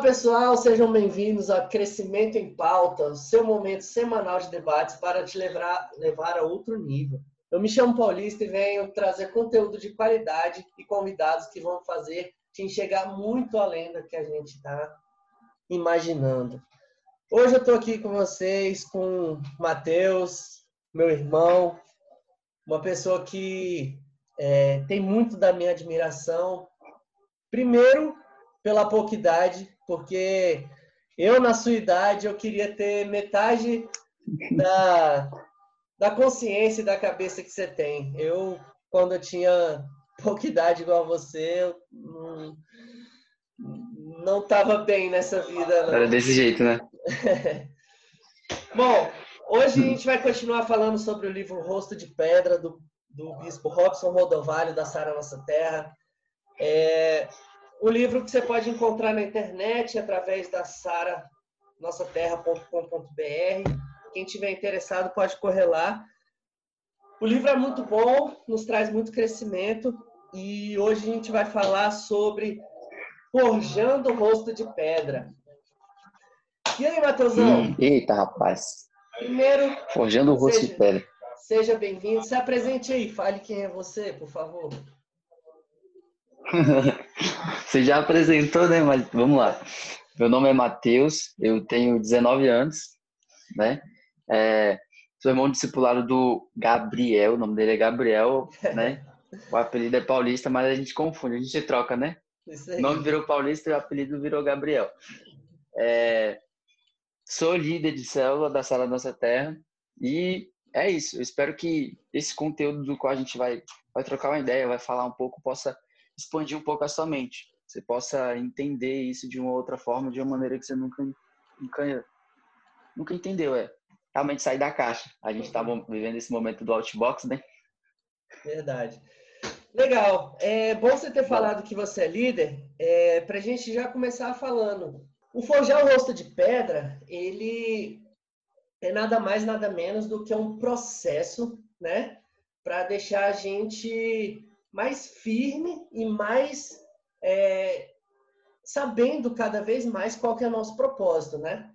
pessoal, sejam bem-vindos a Crescimento em Pauta, seu momento semanal de debates para te levar, levar a outro nível. Eu me chamo Paulista e venho trazer conteúdo de qualidade e convidados que vão fazer te enxergar muito além do que a gente está imaginando. Hoje eu estou aqui com vocês, com o Matheus, meu irmão, uma pessoa que é, tem muito da minha admiração. Primeiro, pela pouca idade, porque eu, na sua idade, eu queria ter metade da, da consciência e da cabeça que você tem. Eu, quando eu tinha pouca idade igual a você, eu não, não tava bem nessa vida. Não. Era desse jeito, né? Bom, hoje a gente vai continuar falando sobre o livro Rosto de Pedra, do, do bispo Robson Rodovalho, da Sara Nossa Terra. É, o livro que você pode encontrar na internet através da saranossaterra.com.br. Quem tiver interessado pode correr lá. O livro é muito bom, nos traz muito crescimento e hoje a gente vai falar sobre Forjando o Rosto de Pedra. E aí, Matheusão? Hum, eita, rapaz. Primeiro, Forjando o Rosto seja, de Pedra. Seja bem-vindo. Se apresente aí, fale quem é você, por favor. Você já apresentou, né? Mas vamos lá. Meu nome é Matheus, eu tenho 19 anos, né? É, sou irmão discipulado do Gabriel, o nome dele é Gabriel, né? O apelido é Paulista, mas a gente confunde, a gente troca, né? O nome virou Paulista e o apelido virou Gabriel. É, sou líder de célula da Sala Nossa Terra e é isso. Eu espero que esse conteúdo do qual a gente vai, vai trocar uma ideia, vai falar um pouco, possa expandir um pouco a sua mente. Você possa entender isso de uma outra forma, de uma maneira que você nunca, nunca, nunca entendeu. É realmente sair da caixa. A gente está vivendo esse momento do outbox, né? Verdade. Legal. É bom você ter falado que você é líder, é, para a gente já começar falando. O Forjar o Rosto de Pedra, ele é nada mais, nada menos do que um processo, né? Para deixar a gente mais firme e mais é, sabendo cada vez mais qual que é o nosso propósito, né?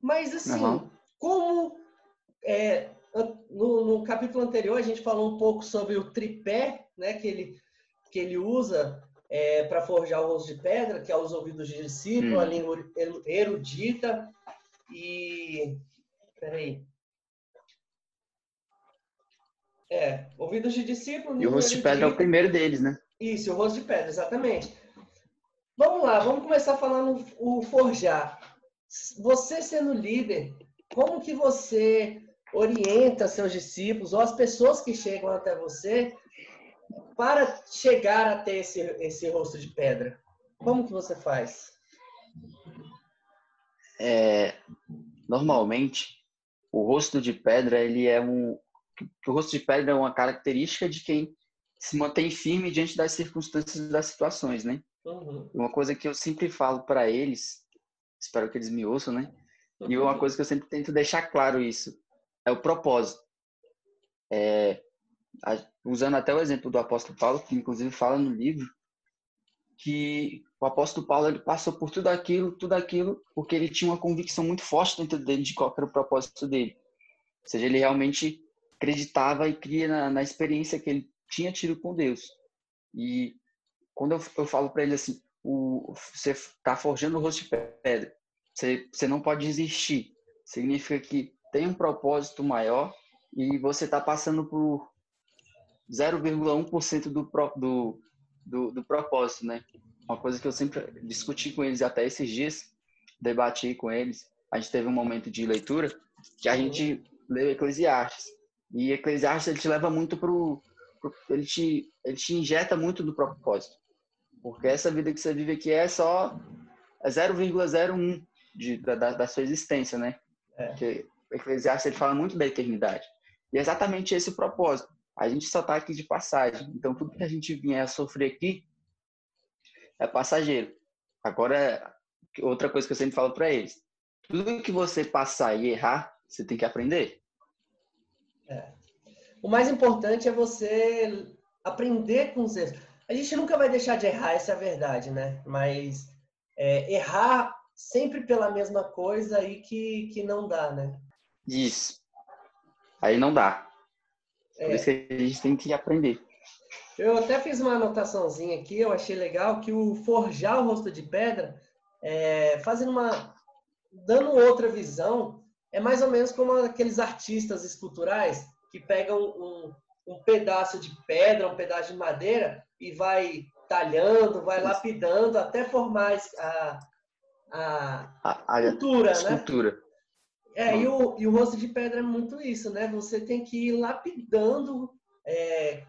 Mas assim, uhum. como é, no, no, capítulo anterior a gente falou um pouco sobre o tripé, né, que ele que ele usa é, para forjar o rosto de pedra, que é os ouvidos de discípulo, hum. a língua erudita e peraí, é, ouvidos de discípulo. E o rosto de pedra de... é o primeiro deles, né? Isso, o rosto de pedra, exatamente. Vamos lá, vamos começar falando o forjar. Você sendo líder, como que você orienta seus discípulos ou as pessoas que chegam até você para chegar até esse, esse rosto de pedra? Como que você faz? É, normalmente, o rosto de pedra ele é um, que o rosto de pedra é uma característica de quem se mantém firme diante das circunstâncias e das situações, né? Uhum. Uma coisa que eu sempre falo para eles, espero que eles me ouçam, né? E uma coisa que eu sempre tento deixar claro isso é o propósito. É, usando até o exemplo do apóstolo Paulo, que inclusive fala no livro, que o apóstolo Paulo ele passou por tudo aquilo, tudo aquilo, porque ele tinha uma convicção muito forte dentro dele de qual era o propósito dele. Ou seja, ele realmente acreditava e cria na, na experiência que ele tinha tido com Deus. E quando eu, eu falo para ele assim, o, você está forjando o rosto de pedra, você, você não pode desistir. Significa que tem um propósito maior e você está passando por 0,1% do, do, do, do propósito, né? Uma coisa que eu sempre discuti com eles até esses dias, debati com eles. A gente teve um momento de leitura que a gente leu Eclesiastes. E Eclesiastes ele te leva muito pro, pro ele te ele te injeta muito do propósito. Porque essa vida que você vive aqui é só é 0,01 de, da, da sua existência, né? É. Porque Eclesiastes ele fala muito da eternidade. E é exatamente esse o propósito. A gente só está aqui de passagem. Então, tudo que a gente vier a sofrer aqui é passageiro. Agora, outra coisa que eu sempre falo para eles: tudo que você passar e errar, você tem que aprender. É. O mais importante é você aprender com os erros. A gente nunca vai deixar de errar, essa é a verdade, né? Mas é, errar sempre pela mesma coisa aí que, que não dá, né? Isso. Aí não dá. É. Por isso que a gente tem que aprender. Eu até fiz uma anotaçãozinha aqui, eu achei legal que o forjar o rosto de pedra, é, fazendo uma. dando outra visão, é mais ou menos como aqueles artistas esculturais que pegam um, um pedaço de pedra, um pedaço de madeira e vai talhando, vai lapidando até formar a, a, a, a escultura, escultura. né? É, e o, e o rosto de pedra é muito isso, né? Você tem que ir lapidando é,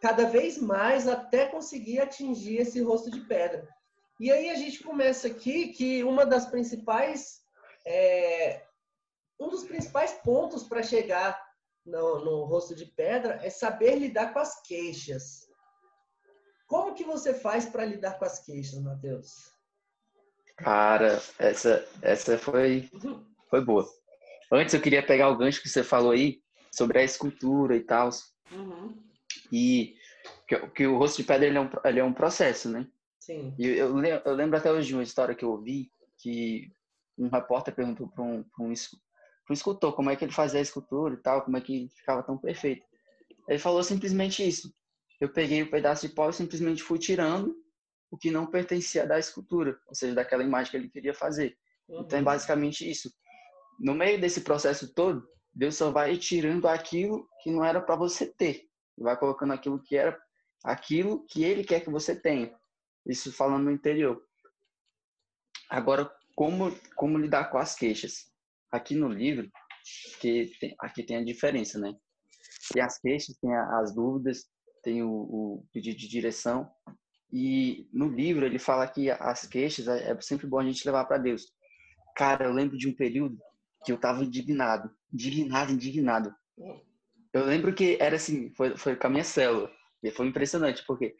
cada vez mais até conseguir atingir esse rosto de pedra. E aí a gente começa aqui que uma das principais é, um dos principais pontos para chegar no, no rosto de pedra é saber lidar com as queixas. Como que você faz para lidar com as queixas, Matheus? Cara, essa, essa foi, foi boa. Antes eu queria pegar o gancho que você falou aí sobre a escultura e tal. Uhum. E que, que, o rosto de pedra ele é, um, ele é um processo, né? Sim. E eu, eu, lembro até hoje de uma história que eu ouvi que um repórter perguntou para um, um, um escultor como é que ele fazia a escultura e tal, como é que ficava tão perfeito. Ele falou simplesmente isso. Eu peguei o um pedaço de pau e simplesmente fui tirando o que não pertencia da escultura, ou seja, daquela imagem que ele queria fazer. Uhum. Então é basicamente isso. No meio desse processo todo, Deus só vai tirando aquilo que não era para você ter, vai colocando aquilo que era aquilo que Ele quer que você tenha. Isso falando no interior. Agora, como como lidar com as queixas? Aqui no livro, que tem, aqui tem a diferença, né? Tem as queixas, tem as dúvidas, tem o, o pedido de direção e no livro ele fala que as queixas é, é sempre bom a gente levar para Deus. Cara, eu lembro de um período que eu tava indignado, indignado, indignado. Eu lembro que era assim, foi, foi com a minha célula. E foi impressionante, porque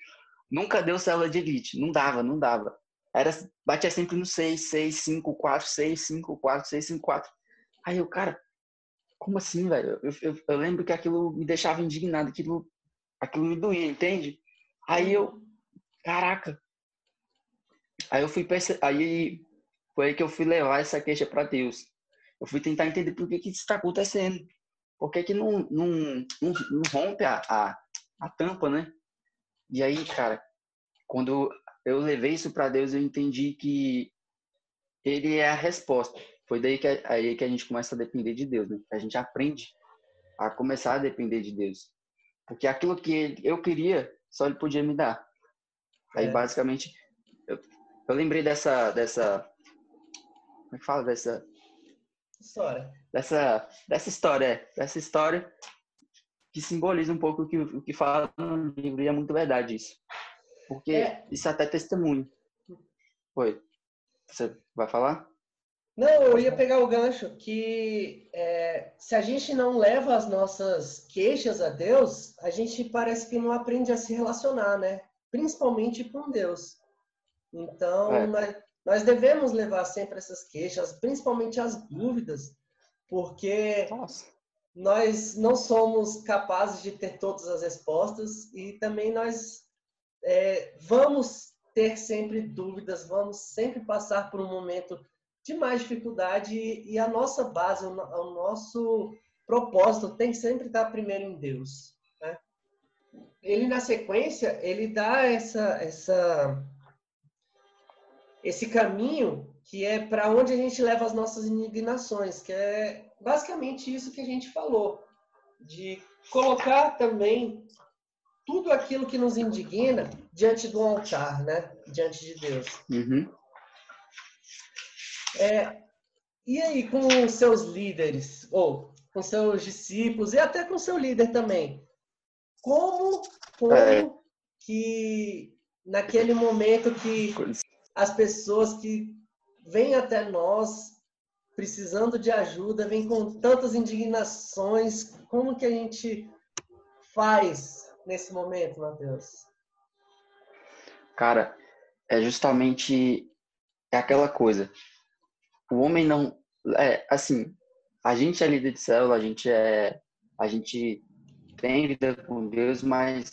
nunca deu célula de elite. Não dava, não dava. Era, batia sempre no 6, 6, 5, 4, 6, 5, 4, 6, 5, 4. Aí eu, cara, como assim, velho? Eu, eu, eu, lembro que aquilo me deixava indignado, aquilo, aquilo me doía, entende? Aí eu, caraca. Aí eu fui aí foi aí que eu fui levar essa queixa para Deus. Eu fui tentar entender por que que isso está acontecendo. Por que que não, não, não, não rompe a, a, a tampa, né? E aí, cara, quando eu levei isso para Deus, eu entendi que ele é a resposta. Foi daí que aí que a gente começa a depender de Deus, né? A gente aprende a começar a depender de Deus. Porque aquilo que eu queria, só ele podia me dar. Aí, é. basicamente, eu, eu, lembrei dessa, dessa. Como é que fala? Dessa. História. Dessa, dessa história, é. Dessa história que simboliza um pouco o que, o que fala no livro, e é muito verdade isso. Porque é. isso até testemunho. Oi. Você vai falar? Não, eu ia pegar o gancho que é, se a gente não leva as nossas queixas a Deus, a gente parece que não aprende a se relacionar, né? principalmente com Deus. Então, é. nós, nós, devemos levar sempre essas queixas, principalmente as dúvidas, porque Nossa. nós não somos capazes de ter todas as respostas e também nós é, vamos ter sempre dúvidas, vamos sempre passar por um momento de mais dificuldade e a nossa base, o nosso propósito tem que sempre estar primeiro em Deus ele na sequência ele dá essa essa esse caminho que é para onde a gente leva as nossas indignações, que é basicamente isso que a gente falou, de colocar também tudo aquilo que nos indigna diante do altar, né? Diante de Deus. Uhum. É, e aí, com seus líderes, ou com seus discípulos, e até com seu líder também, como, como é. que naquele momento que as pessoas que vêm até nós precisando de ajuda, vêm com tantas indignações, como que a gente faz nesse momento, Matheus? Cara, é justamente é aquela coisa. O homem não é assim, a gente é líder de célula, a gente é a gente tem vida com Deus, mas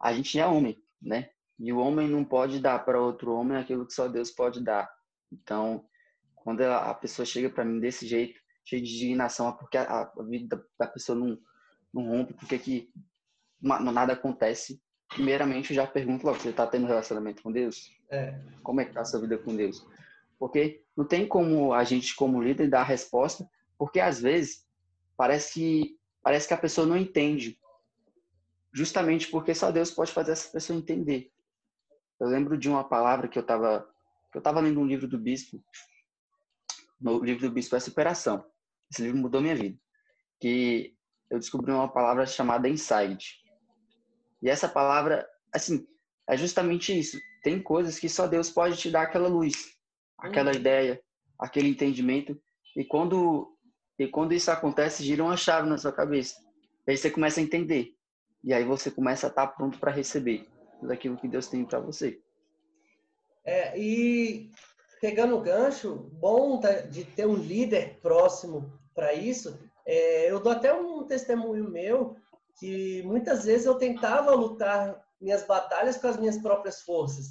a gente é homem, né? E o homem não pode dar para outro homem aquilo que só Deus pode dar. Então, quando a pessoa chega para mim desse jeito, cheio de indignação, porque a, a vida da pessoa não, não rompe, porque que nada acontece, primeiramente eu já pergunto logo, você está tendo relacionamento com Deus? É. Como é que está a sua vida com Deus? Porque não tem como a gente, como líder, dar a resposta, porque às vezes parece que, parece que a pessoa não entende. Justamente porque só Deus pode fazer essa pessoa entender. Eu lembro de uma palavra que eu estava eu tava lendo um livro do bispo. No livro do bispo é superação. Esse livro mudou minha vida. Que eu descobri uma palavra chamada insight. E essa palavra, assim, é justamente isso. Tem coisas que só Deus pode te dar aquela luz, aquela uhum. ideia, aquele entendimento. E quando e quando isso acontece, gira uma chave na sua cabeça. E aí você começa a entender. E aí você começa a estar pronto para receber tudo aquilo que Deus tem para você. É, e pegando o gancho, bom de ter um líder próximo para isso. É, eu dou até um testemunho meu que muitas vezes eu tentava lutar minhas batalhas com as minhas próprias forças.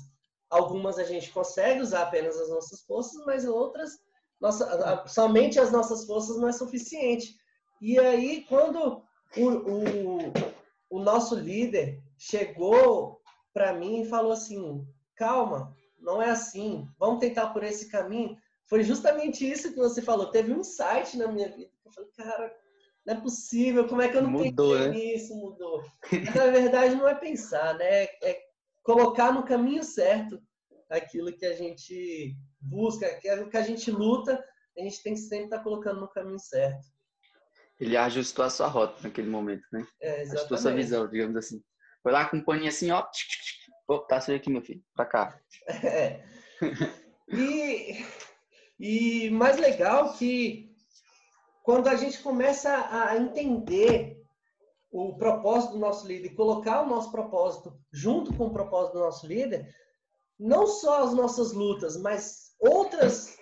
Algumas a gente consegue usar apenas as nossas forças, mas outras nossa, somente as nossas forças não é suficiente. E aí, quando o, o, o nosso líder chegou para mim e falou assim: calma, não é assim, vamos tentar por esse caminho. Foi justamente isso que você falou. Teve um insight na minha vida. Eu falei, cara, não é possível, como é que eu não mudou, pensei né? nisso? Mudou. Mas, na verdade, não é pensar, né? É colocar no caminho certo aquilo que a gente busca, aquilo que a gente luta, a gente tem que sempre estar colocando no caminho certo. Ele ajustou a sua rota naquele momento, né? É, exatamente. Ajustou a sua visão, digamos assim. Foi lá com um paninho assim, ó. Pô, tá saindo aqui, meu filho. Pra cá. É. E, e mais legal que quando a gente começa a entender o propósito do nosso líder e colocar o nosso propósito junto com o propósito do nosso líder, não só as nossas lutas, mas outras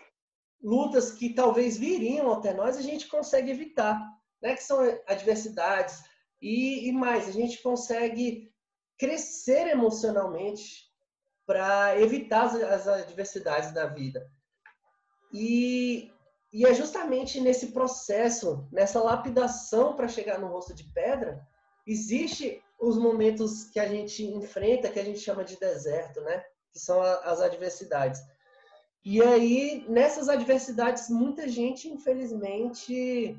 lutas que talvez viriam até nós, a gente consegue evitar, né? Que são adversidades e, e mais, a gente consegue crescer emocionalmente para evitar as, as adversidades da vida. E, e é justamente nesse processo, nessa lapidação para chegar no rosto de pedra, existe os momentos que a gente enfrenta, que a gente chama de deserto, né? Que são as adversidades. E aí, nessas adversidades, muita gente, infelizmente,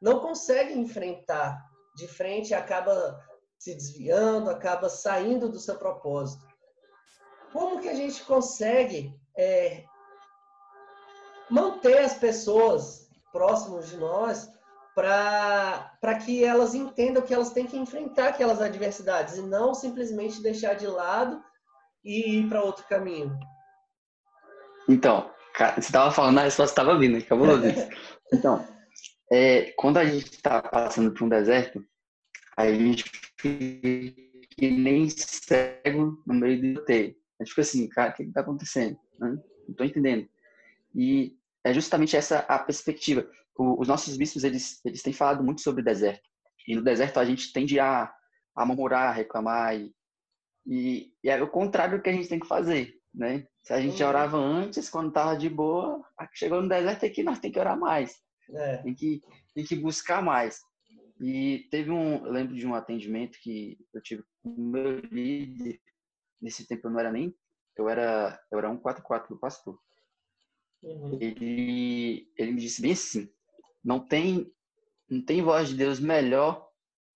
não consegue enfrentar de frente acaba se desviando, acaba saindo do seu propósito. Como que a gente consegue é, manter as pessoas próximas de nós para que elas entendam que elas têm que enfrentar aquelas adversidades e não simplesmente deixar de lado e ir para outro caminho? Então, você estava falando, a resposta estava vindo, acabou isso. Então, é, quando a gente está passando por um deserto, a gente fica que nem cego no meio do roteiro. A gente fica assim, cara, o que está acontecendo? Não estou entendendo. E é justamente essa a perspectiva. O, os nossos bispos, eles, eles têm falado muito sobre o deserto. E no deserto a gente tende a, a murmurar, a reclamar. E, e, e é o contrário do que a gente tem que fazer, né? Se a gente uhum. orava antes, quando estava de boa, chegou no deserto aqui, nós tem que orar mais. É. Tem, que, tem que buscar mais. E teve um, eu lembro de um atendimento que eu tive com o meu líder, nesse tempo eu não era nem, eu era, eu era 144 do pastor. Uhum. Ele, ele me disse bem assim, não tem, não tem voz de Deus melhor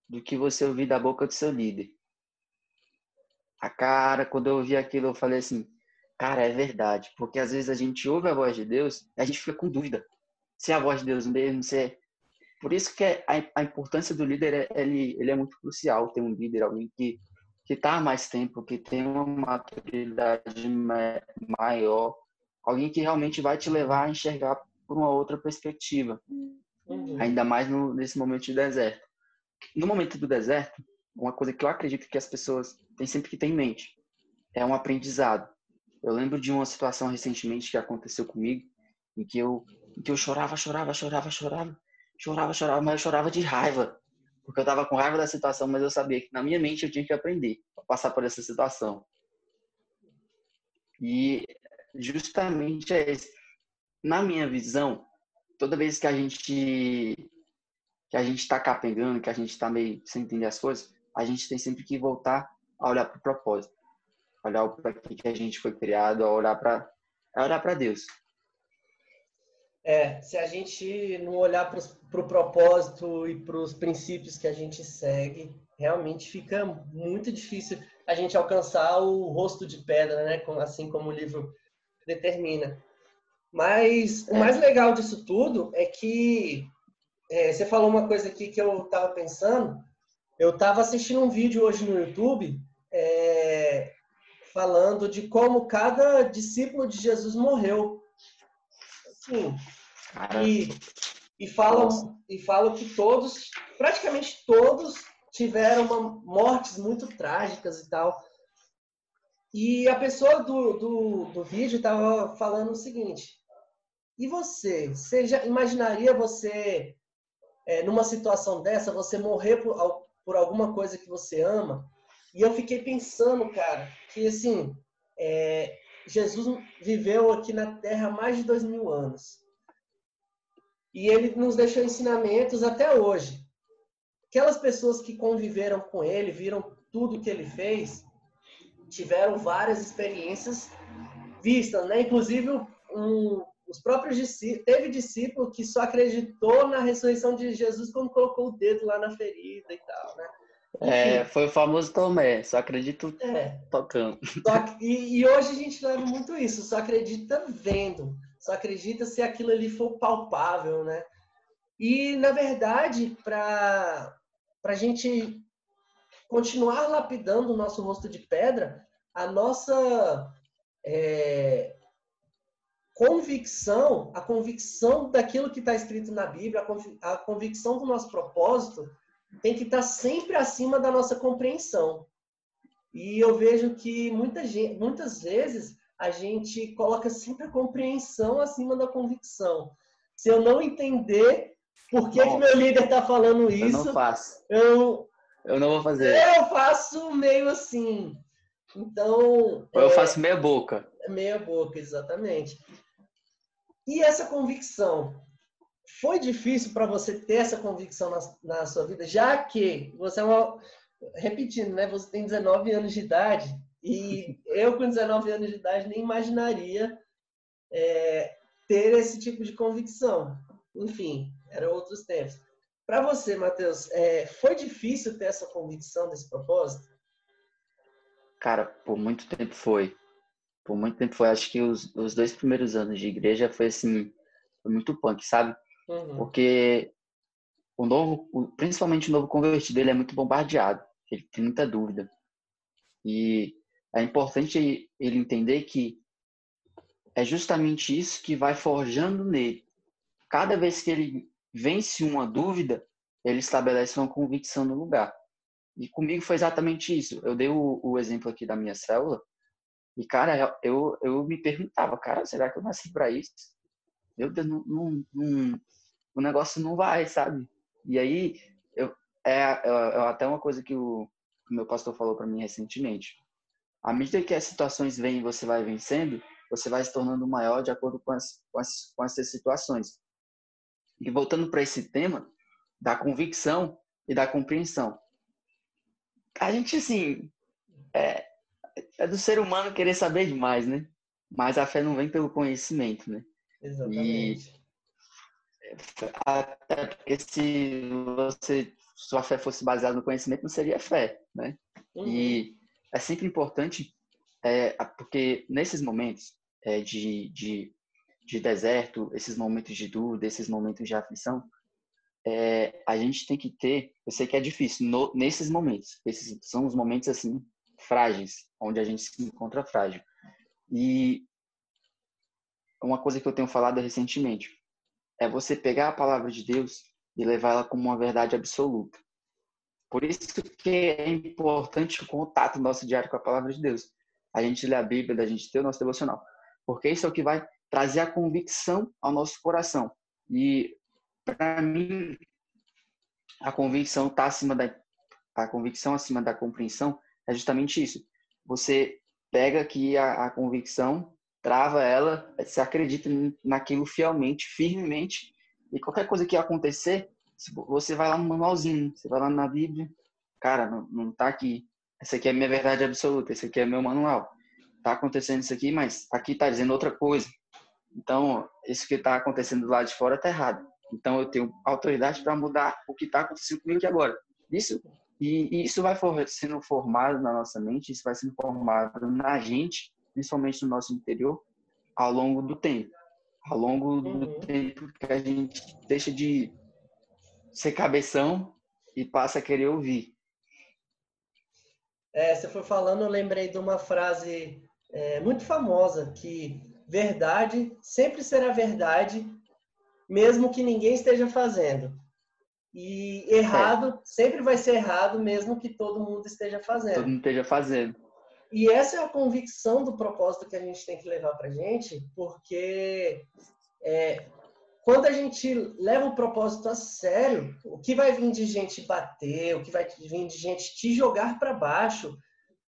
do que você ouvir da boca do seu líder. A cara, quando eu ouvi aquilo, eu falei assim, Cara, é verdade, porque às vezes a gente ouve a voz de Deus e a gente fica com dúvida se é a voz de Deus mesmo, se é... Por isso que é a, importância do líder, é, ele, ele é muito crucial, ter um líder, alguém que que está mais tempo, que tem uma maturidade maior, alguém que realmente vai te levar a enxergar por uma outra perspectiva, uhum. ainda mais no, nesse momento de deserto. No momento do deserto, uma coisa que eu acredito que as pessoas têm sempre que ter em mente é um aprendizado. Eu lembro de uma situação recentemente que aconteceu comigo, em que eu, em que eu chorava, chorava, chorava, chorava, chorava, chorava, mas eu chorava de raiva, porque eu estava com raiva da situação, mas eu sabia que na minha mente eu tinha que aprender a passar por essa situação. E justamente é esse. Na minha visão, toda vez que a gente que a gente está capengando, que a gente está meio sem entender as coisas, a gente tem sempre que voltar a olhar para o propósito, olhar para que a gente foi criado, a olhar para olhar para Deus. É, se a gente não olhar para o pro propósito e para os princípios que a gente segue, realmente fica muito difícil a gente alcançar o rosto de pedra, né? Assim como o livro determina. Mas o mais legal disso tudo é que é, você falou uma coisa aqui que eu estava pensando. Eu estava assistindo um vídeo hoje no YouTube é, falando de como cada discípulo de Jesus morreu. Assim, e, e, falam, e falam que todos, praticamente todos, tiveram uma, mortes muito trágicas e tal. E a pessoa do, do, do vídeo estava falando o seguinte: e você? Você já imaginaria você, é, numa situação dessa, você morrer por, por alguma coisa que você ama? E eu fiquei pensando, cara, que assim, é, Jesus viveu aqui na Terra mais de dois mil anos. E ele nos deixou ensinamentos até hoje. Aquelas pessoas que conviveram com ele, viram tudo que ele fez, tiveram várias experiências vistas, né? Inclusive um, os próprios discípulos, teve discípulo que só acreditou na ressurreição de Jesus quando colocou o dedo lá na ferida e tal, né? É, foi o famoso Tomé, só acredito é. tocando. Só, e, e, hoje a gente leva muito isso, só acredita vendo, só acredita se aquilo ali for palpável, né? E, na verdade, para a gente continuar lapidando o nosso rosto de pedra, a nossa é, convicção, a convicção daquilo que está escrito na Bíblia, a convicção do nosso propósito, tem que estar tá sempre acima da nossa compreensão. E eu vejo que muita gente, muitas vezes a gente coloca sempre a compreensão acima da convicção. Se eu não entender por que, que meu líder está falando isso, eu não faço. Eu, eu não vou fazer. Eu faço meio assim. Então. Ou eu é, faço meia boca. Meia boca, exatamente. E essa convicção? Foi difícil para você ter essa convicção na, na, sua vida, já que você é uma. Repetindo, né? Você tem 19 anos de idade e eu, com 19 anos de idade, nem imaginaria é, ter esse tipo de convicção. Enfim, eram outros tempos. Para você, Matheus, é, foi difícil ter essa convicção desse propósito? Cara, por muito tempo foi por muito tempo foi. Acho que os, os dois primeiros anos de igreja foi assim, foi muito punk, sabe? Uhum. Porque o novo, principalmente o novo convertido, ele é muito bombardeado, ele tem muita dúvida. E é importante ele entender que é justamente isso que vai forjando nele. Cada vez que ele vence uma dúvida, ele estabelece uma convicção no lugar. E comigo foi exatamente isso. Eu dei o, o exemplo aqui da minha célula, e, cara, eu, eu me perguntava, cara, será que eu nasci para isso? Meu Deus, não, não, não, o negócio não vai, sabe? E aí, eu, é, é, é até uma coisa que o, o meu pastor falou para mim recentemente. À medida que as situações vêm e você vai vencendo, você vai se tornando maior de acordo com, as, com, as, com essas situações. E voltando para esse tema da convicção e da compreensão. A gente, assim, é, é do ser humano querer saber demais, né? Mas a fé não vem pelo conhecimento, né? Exatamente. E, até porque se você sua fé fosse baseada no conhecimento, não seria fé, né? Uhum. E é sempre importante, é, porque nesses momentos é, de, de, de deserto, esses momentos de dúvida, esses momentos de aflição, é, a gente tem que ter, eu sei que é difícil, no, nesses momentos, esses são os momentos assim frágeis, onde a gente se encontra frágil. E uma coisa que eu tenho falado recentemente é você pegar a palavra de Deus e levar ela como uma verdade absoluta. Por isso que é importante o contato nosso diário com a palavra de Deus. A gente lê a Bíblia, a gente ter o nosso devocional. Porque isso é o que vai trazer a convicção ao nosso coração. E para mim a convicção está acima da a convicção acima da compreensão é justamente isso. Você pega aqui a, a convicção, trava ela, se acredita naquilo fielmente, firmemente, e qualquer coisa que acontecer, você vai lá no manualzinho, você vai lá na Bíblia, cara, não, não tá aqui. Essa aqui é a minha verdade absoluta, esse aqui é meu manual. Tá acontecendo isso aqui, mas aqui tá dizendo outra coisa. Então, isso que tá acontecendo do lado de fora tá errado. Então, eu tenho autoridade para mudar o que tá acontecendo comigo aqui agora. Isso e, e isso vai for, sendo formado na nossa mente, isso vai sendo formado na gente, principalmente no nosso interior, ao longo do tempo. Ao longo do uhum. tempo que a gente deixa de ser cabeção e passa a querer ouvir. É, você foi falando, eu lembrei de uma frase é, muito famosa que verdade sempre será verdade, mesmo que ninguém esteja fazendo. E errado é. sempre vai ser errado, mesmo que todo mundo esteja fazendo. Todo mundo esteja fazendo. E essa é a convicção do propósito que a gente tem que levar para gente, porque é, quando a gente leva o propósito a sério, o que vai vir de gente bater, o que vai vir de gente te jogar para baixo,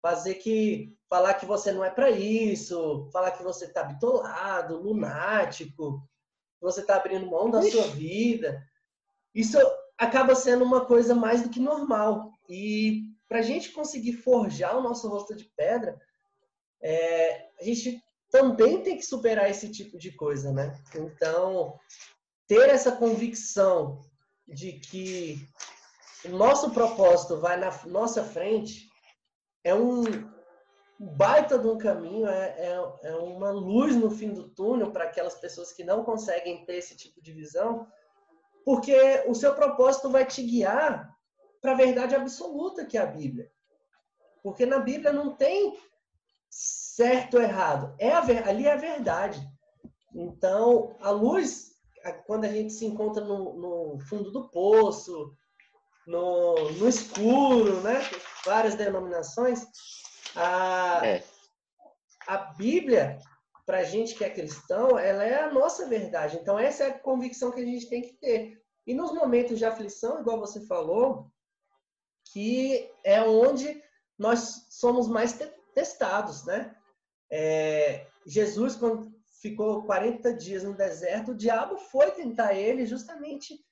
fazer que falar que você não é para isso, falar que você tá bitolado, lunático, você tá abrindo mão da Ixi. sua vida. Isso acaba sendo uma coisa mais do que normal. E para a gente conseguir forjar o nosso rosto de pedra, é, a gente também tem que superar esse tipo de coisa, né? Então, ter essa convicção de que o nosso propósito vai na nossa frente é um baita de um caminho, é, é, é uma luz no fim do túnel para aquelas pessoas que não conseguem ter esse tipo de visão, porque o seu propósito vai te guiar para a verdade absoluta que é a Bíblia. Porque na Bíblia não tem certo ou errado. É a, ali é a verdade. Então, a luz, quando a gente se encontra no, no fundo do poço, no, no, escuro, né? Várias denominações. A, é. a Bíblia para a gente que é cristão, ela é a nossa verdade. Então, essa é a convicção que a gente tem que ter. E nos momentos de aflição, igual você falou, que é onde nós somos mais testados, né? É, Jesus, quando ficou 40 dias no deserto, o diabo foi tentar ele justamente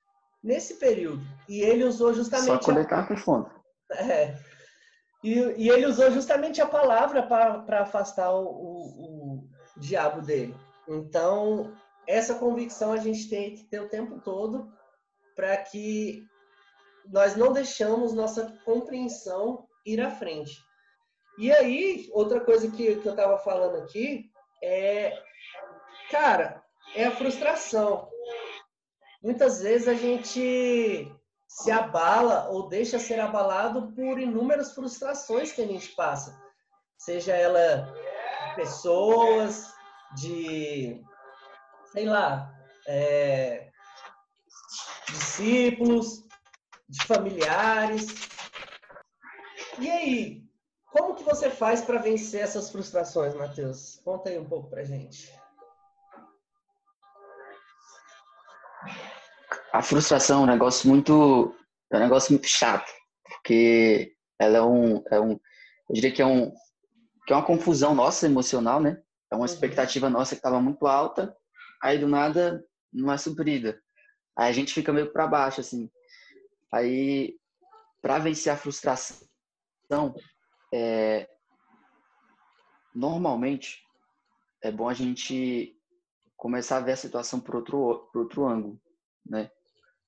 nesse período. E ele usou justamente... Só quando ele estava com fome. É. E, e, ele usou justamente a palavra para afastar o, o, diabo dele. Então, essa convicção a gente tem que ter o tempo todo para que nós não deixamos nossa compreensão ir à frente. E aí, outra coisa que, que eu estava falando aqui é, cara, é a frustração. Muitas vezes a gente se abala ou deixa ser abalado por inúmeras frustrações que a gente passa. Seja ela pessoas, de, sei lá, é, discípulos, de familiares. E aí, como que você faz para vencer essas frustrações, Matheus? Conta aí um pouco para gente. A frustração é um negócio muito, é um negócio muito chato, porque ela é um, é um, eu diria que é um, que é uma confusão nossa emocional, né? É uma uhum. expectativa nossa que estava muito alta, aí do nada não é suprida. Aí a gente fica meio para baixo, assim. Aí, para vencer a frustração, é, normalmente é bom a gente começar a ver a situação por outro, por outro ângulo, né?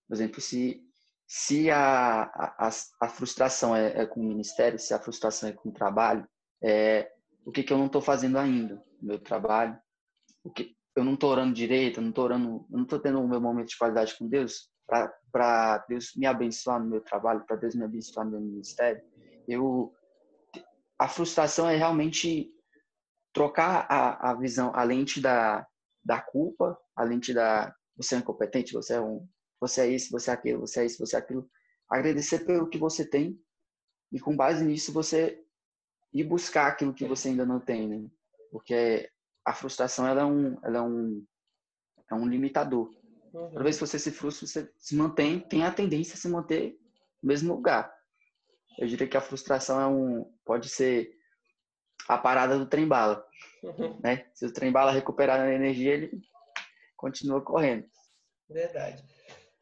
Por exemplo, se, se a, a, a frustração é, é com o ministério, se a frustração é com o trabalho, é, o que, que eu não estou fazendo ainda no meu trabalho, o que eu não estou orando direito, eu não estou orando, eu não estou tendo o meu momento de qualidade com Deus para Deus me abençoar no meu trabalho, para Deus me abençoar no meu ministério. Eu a frustração é realmente trocar a, a visão, a lente da, da culpa, a lente da você é incompetente, você é um, você é isso, você é aquilo, você é isso, você é aquilo. Agradecer pelo que você tem e com base nisso você e buscar aquilo que você ainda não tem, né? Porque a frustração ela é um, ela é um, é um limitador. Uhum. Toda vez que você se frustra, você se mantém, tem a tendência a se manter no mesmo lugar. Eu diria que a frustração é um, pode ser a parada do trem bala. Uhum. Né? Se o trem bala recuperar a energia, ele continua correndo. Verdade.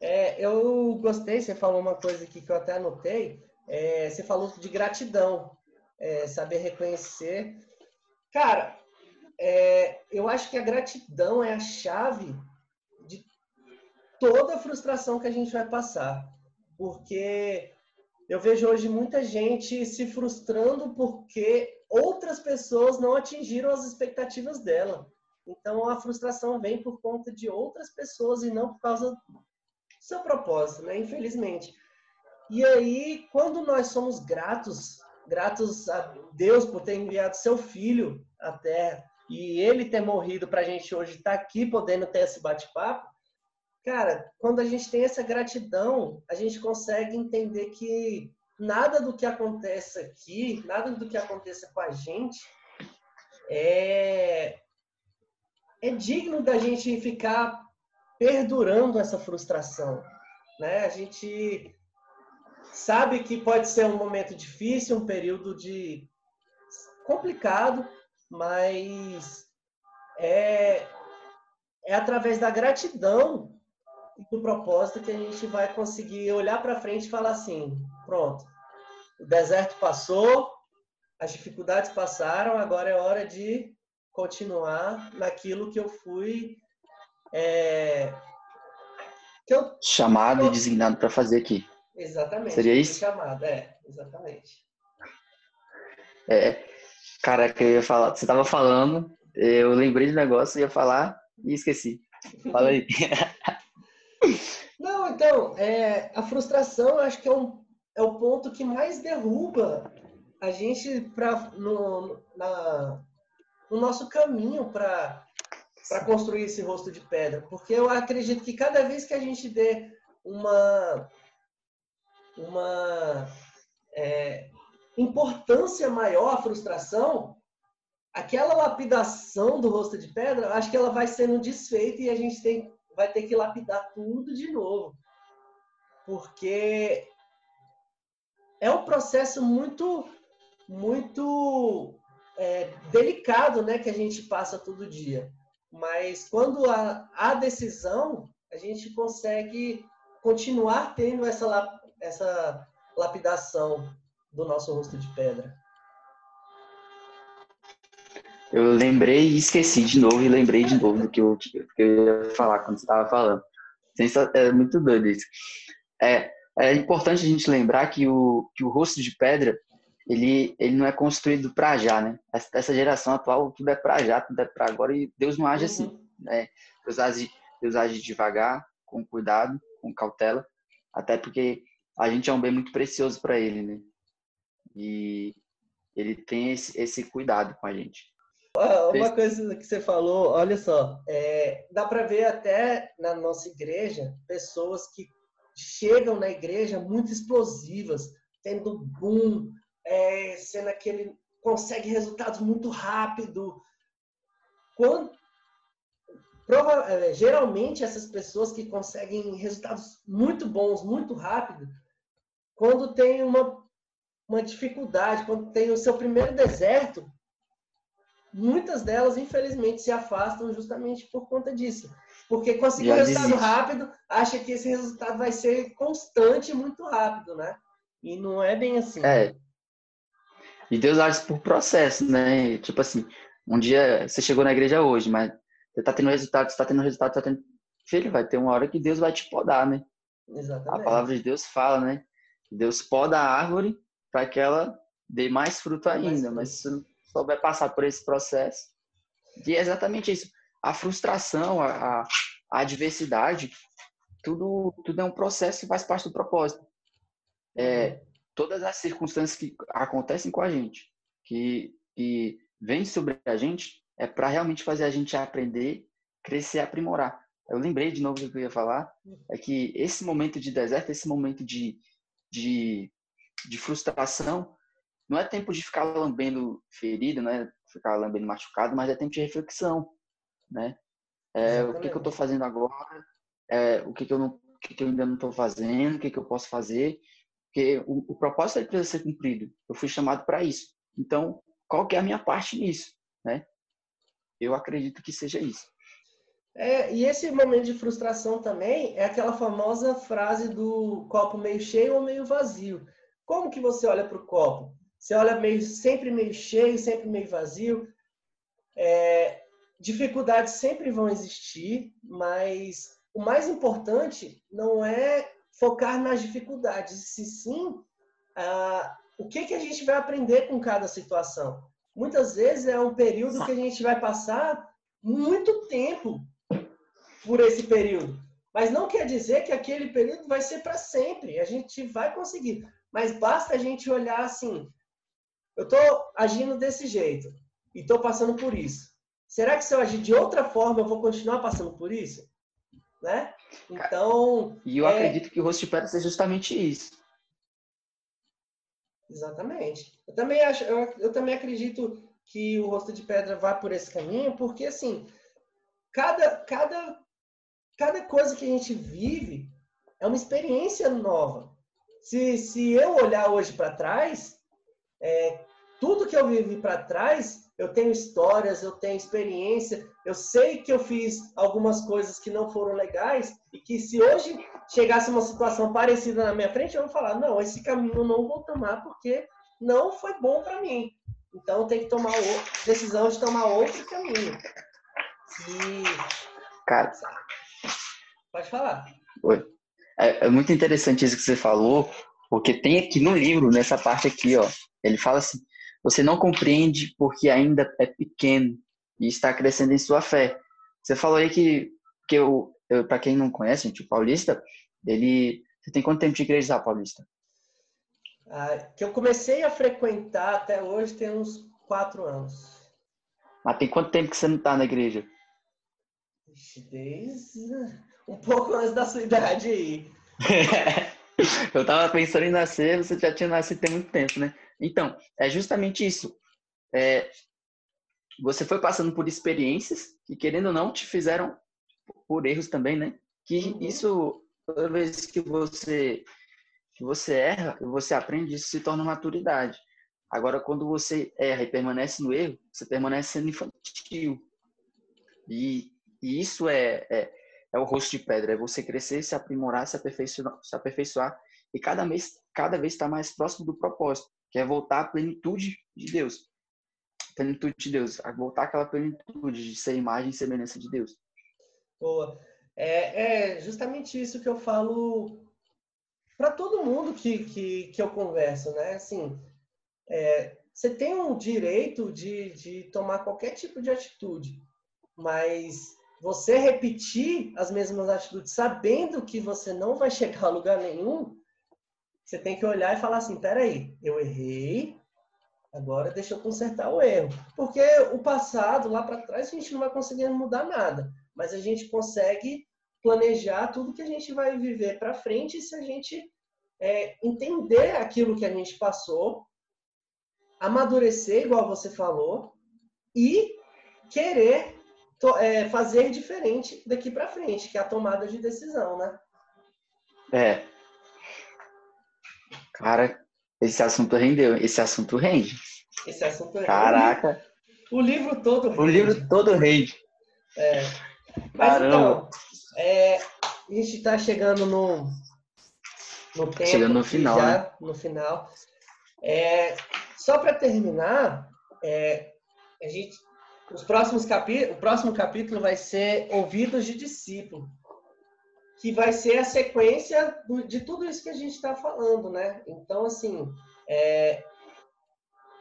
É, eu gostei, você falou uma coisa aqui que eu até anotei. É, você falou de gratidão, é, saber reconhecer. Cara, é, eu acho que a gratidão é a chave de toda a frustração que a gente vai passar. Porque eu vejo hoje muita gente se frustrando porque outras pessoas não atingiram as expectativas dela. Então a frustração vem por conta de outras pessoas e não por causa do seu propósito, né? Infelizmente. E aí, quando nós somos gratos, gratos a Deus por ter enviado seu filho à Terra e ele ter morrido para a gente hoje estar tá aqui podendo ter esse bate-papo, cara, quando a gente tem essa gratidão, a gente consegue entender que nada do que acontece aqui, nada do que aconteça com a gente é, é digno da gente ficar perdurando essa frustração. Né? A gente sabe que pode ser um momento difícil, um período de complicado, mas é, é através da gratidão e do propósito que a gente vai conseguir olhar para frente e falar assim: pronto, o deserto passou, as dificuldades passaram, agora é hora de continuar naquilo que eu fui. É, eu, chamado eu, e designado para fazer aqui. Exatamente. Seria isso? Chamado, é, exatamente. É, cara, que eu ia falar, você estava falando, eu lembrei do negócio, ia falar e esqueci. Fala aí. Não, então, é, a frustração eu acho que é, um, é o ponto que mais derruba a gente pra, no, na, no nosso caminho para construir esse rosto de pedra. Porque eu acredito que cada vez que a gente dê uma, uma é, importância maior à frustração, aquela lapidação do rosto de pedra, acho que ela vai sendo desfeita e a gente tem vai ter que lapidar tudo de novo. Porque é um processo muito, muito é, delicado né, que a gente passa todo dia. Mas quando há, há decisão, a gente consegue continuar tendo essa, essa lapidação do nosso rosto de pedra. Eu lembrei e esqueci de novo e lembrei de novo do que eu, que eu ia falar quando você estava falando. É muito doido isso. É, é importante a gente lembrar que o, que o rosto de pedra ele, ele não é construído para já, né? Essa geração atual, tudo é para já, tudo é para agora e Deus não age assim. Uhum. Né? Deus, age, Deus age devagar, com cuidado, com cautela, até porque a gente é um bem muito precioso para Ele, né? E Ele tem esse, esse cuidado com a gente. Uma coisa que você falou, olha só, é, dá para ver até na nossa igreja pessoas que chegam na igreja muito explosivas, tendo boom, é, sendo aquele consegue resultados muito rápido. Quando, prova, é, geralmente essas pessoas que conseguem resultados muito bons, muito rápido, quando tem uma, uma dificuldade, quando tem o seu primeiro deserto, muitas delas, infelizmente, se afastam justamente por conta disso. Porque conseguiu um resultado desiste. rápido, acha que esse resultado vai ser constante muito rápido, né? E não é bem assim. É. E Deus age por processo, né? Tipo assim, um dia você chegou na igreja hoje, mas você tá tendo resultado, você tá tendo resultado, você tá tendo. Filho, vai ter uma hora que Deus vai te podar, né? Exatamente. A palavra de Deus fala, né? Deus poda a árvore para que ela dê mais fruto ainda, mais fruto. mas se souber passar por esse processo. E é exatamente isso. A frustração, a, a, adversidade, tudo, tudo é um processo que faz parte do propósito. É, todas as circunstâncias que acontecem com a gente, que, que vêm sobre a gente, é para realmente fazer a gente aprender, crescer, aprimorar. Eu lembrei de novo do que eu ia falar, é que esse momento de deserto, esse momento de, de, de frustração, não é tempo de ficar lambendo ferida, não é ficar lambendo machucado, mas é tempo de reflexão, né? É, o que, que eu estou fazendo agora? É, o que, que eu não, o que, que eu ainda não estou fazendo? O que, que eu posso fazer? Porque o, o propósito precisa ser cumprido. Eu fui chamado para isso. Então, qual que é a minha parte nisso, né? Eu acredito que seja isso. É, e esse momento de frustração também é aquela famosa frase do copo meio cheio ou meio vazio. Como que você olha para o copo? Você olha meio, sempre meio cheio, sempre meio vazio. É, dificuldades sempre vão existir, mas o mais importante não é focar nas dificuldades, se sim ah, o que, que a gente vai aprender com cada situação. Muitas vezes é um período que a gente vai passar muito tempo por esse período. Mas não quer dizer que aquele período vai ser para sempre. A gente vai conseguir. Mas basta a gente olhar assim: eu estou agindo desse jeito e estou passando por isso. Será que se eu agir de outra forma, eu vou continuar passando por isso? Né? Então. E eu é... acredito que o rosto de pedra seja justamente isso. Exatamente. Eu também, acho, eu, eu também acredito que o rosto de pedra vá por esse caminho, porque assim, cada, cada cada coisa que a gente vive é uma experiência nova. Se, se eu olhar hoje para trás, é, tudo que eu vivi para trás, eu tenho histórias, eu tenho experiência, eu sei que eu fiz algumas coisas que não foram legais e que se hoje chegasse uma situação parecida na minha frente, eu vou falar, não, esse caminho eu não vou tomar porque não foi bom para mim. Então tem que tomar outra, decisão de tomar outro caminho. E Cara, Pode falar. Oi. É, é, muito interessante isso que você falou, porque tem aqui no livro, nessa parte aqui, ó, ele fala assim: você não compreende porque ainda é pequeno e está crescendo em sua fé. Você falou aí que, que eu, eu para quem não conhece, gente, o Paulista, ele. Você tem quanto tempo de igreja, Paulista? Ah, que eu comecei a frequentar até hoje tem uns quatro anos. Mas tem quanto tempo que você não está na igreja? Desde um pouco antes da sua idade aí. eu tava pensando em nascer, você já tinha nascido tem muito tempo, né? Então, é justamente isso. É, você foi passando por experiências que, querendo ou não, te fizeram por erros também, né? Que uhum. isso, toda vez que você, que você erra, você aprende, isso se torna maturidade. Agora, quando você erra e permanece no erro, você permanece sendo infantil. E, e isso é, é, é o rosto de pedra, é você crescer, se aprimorar, se aperfeiçoar, se aperfeiçoar e cada vez cada vez estar mais próximo do propósito, que é voltar à plenitude de Deus. Plenitude de Deus, voltar àquela plenitude de ser imagem e semelhança de Deus. Boa. É, é justamente isso que eu falo para todo mundo que, que, que eu converso, né? Assim, é, você tem um direito de, de tomar qualquer tipo de atitude, mas você repetir as mesmas atitudes sabendo que você não vai chegar a lugar nenhum, você tem que olhar e falar assim, peraí, eu errei, agora deixa eu consertar o erro. Porque o passado, lá para trás, a gente não vai conseguir mudar nada, mas a gente consegue planejar tudo que a gente vai viver para frente se a gente é, entender aquilo que a gente passou, amadurecer, igual você falou, e querer é, fazer diferente daqui para frente, que é a tomada de decisão, né? É. Cara, esse assunto rendeu. Esse assunto rende. Esse assunto rende. Caraca. O livro todo rende. O livro todo rende. É. Mas Caramba. então, é, a gente está chegando no, no tempo. Chegando no final. Já, né? No final. É, só para terminar, é, a gente os próximos capi... O próximo capítulo vai ser Ouvidos de Discípulo, que vai ser a sequência de tudo isso que a gente está falando, né? Então, assim, é...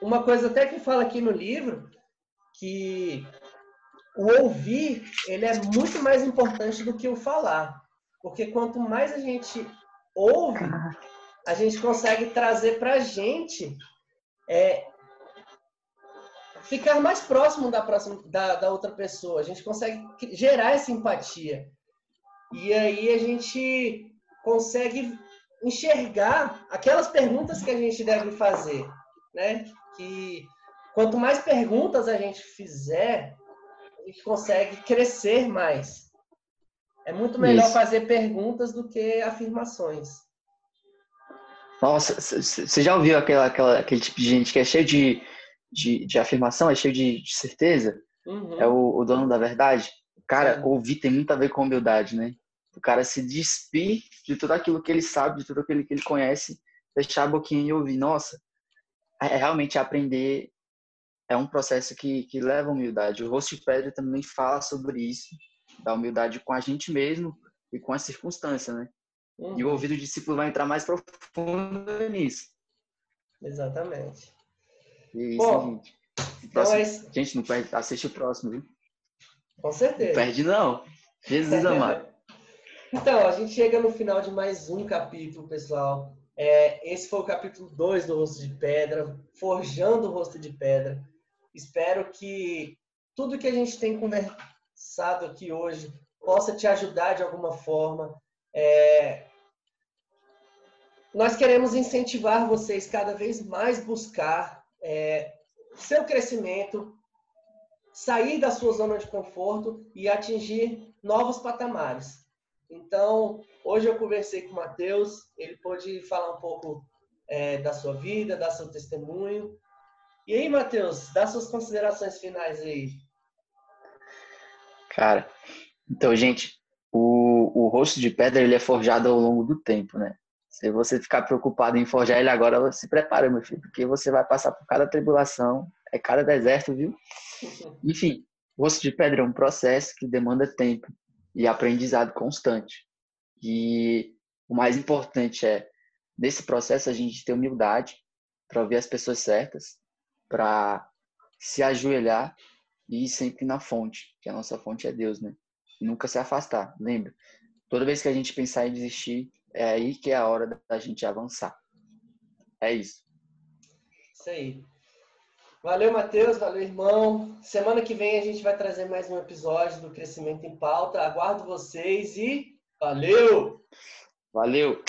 uma coisa até que fala aqui no livro, que o ouvir, ele é muito mais importante do que o falar. Porque quanto mais a gente ouve, a gente consegue trazer para a gente é, ficar mais próximo da, próxima, da, da outra pessoa. A gente consegue gerar essa empatia. E aí a gente consegue enxergar aquelas perguntas que a gente deve fazer, né? Que quanto mais perguntas a gente fizer, a gente consegue crescer mais. É muito melhor Isso. fazer perguntas do que afirmações. Nossa, você já ouviu aquela, aquela, aquele tipo de gente que é cheio de de, de afirmação, é cheio de, de certeza, uhum. é o, o, dono da verdade. Cara, ouvir tem muito a ver com humildade, né? O cara se despir de tudo aquilo que ele sabe, de tudo aquilo que ele conhece, fechar a boquinha e ouvir. Nossa, é, é realmente aprender é um processo que, que leva humildade. O Rosto de Pedra também fala sobre isso, da humildade com a gente mesmo e com a circunstância, né? Uhum. E o uhum. ouvido do discípulo vai entrar mais profundo nisso. Exatamente. E isso, Bom, gente. Então próximo, é... Gente, não perde, assiste o próximo, viu? Com certeza. Não perde, não. Jesus amado. então, a gente chega no final de mais um capítulo, pessoal. É, esse foi o capítulo 2 do Rosto de Pedra, Forjando o Rosto de Pedra. Espero que tudo que a gente tem conversado aqui hoje possa te ajudar de alguma forma. É... Nós queremos incentivar vocês cada vez mais buscar é, seu crescimento, sair da sua zona de conforto e atingir novos patamares. Então, hoje eu conversei com o Matheus, ele pôde falar um pouco é, da sua vida, dar seu testemunho. E aí, Matheus, dá suas considerações finais aí. Cara, então, gente, o, o rosto de pedra ele é forjado ao longo do tempo, né? Se você ficar preocupado em forjar ele agora, se prepara, meu filho, porque você vai passar por cada tribulação, é cada deserto, viu? Enfim, o rosto de pedra é um processo que demanda tempo e aprendizado constante. E o mais importante é, nesse processo, a gente ter humildade para ouvir as pessoas certas, para se ajoelhar e ir sempre na fonte, que a nossa fonte é Deus, né? E nunca se afastar. Lembra? Toda vez que a gente pensar em desistir, é aí que é a hora da gente avançar. É isso. Isso aí. Valeu, Matheus. Valeu, irmão. Semana que vem a gente vai trazer mais um episódio do Crescimento em Pauta. Aguardo vocês e valeu! Valeu!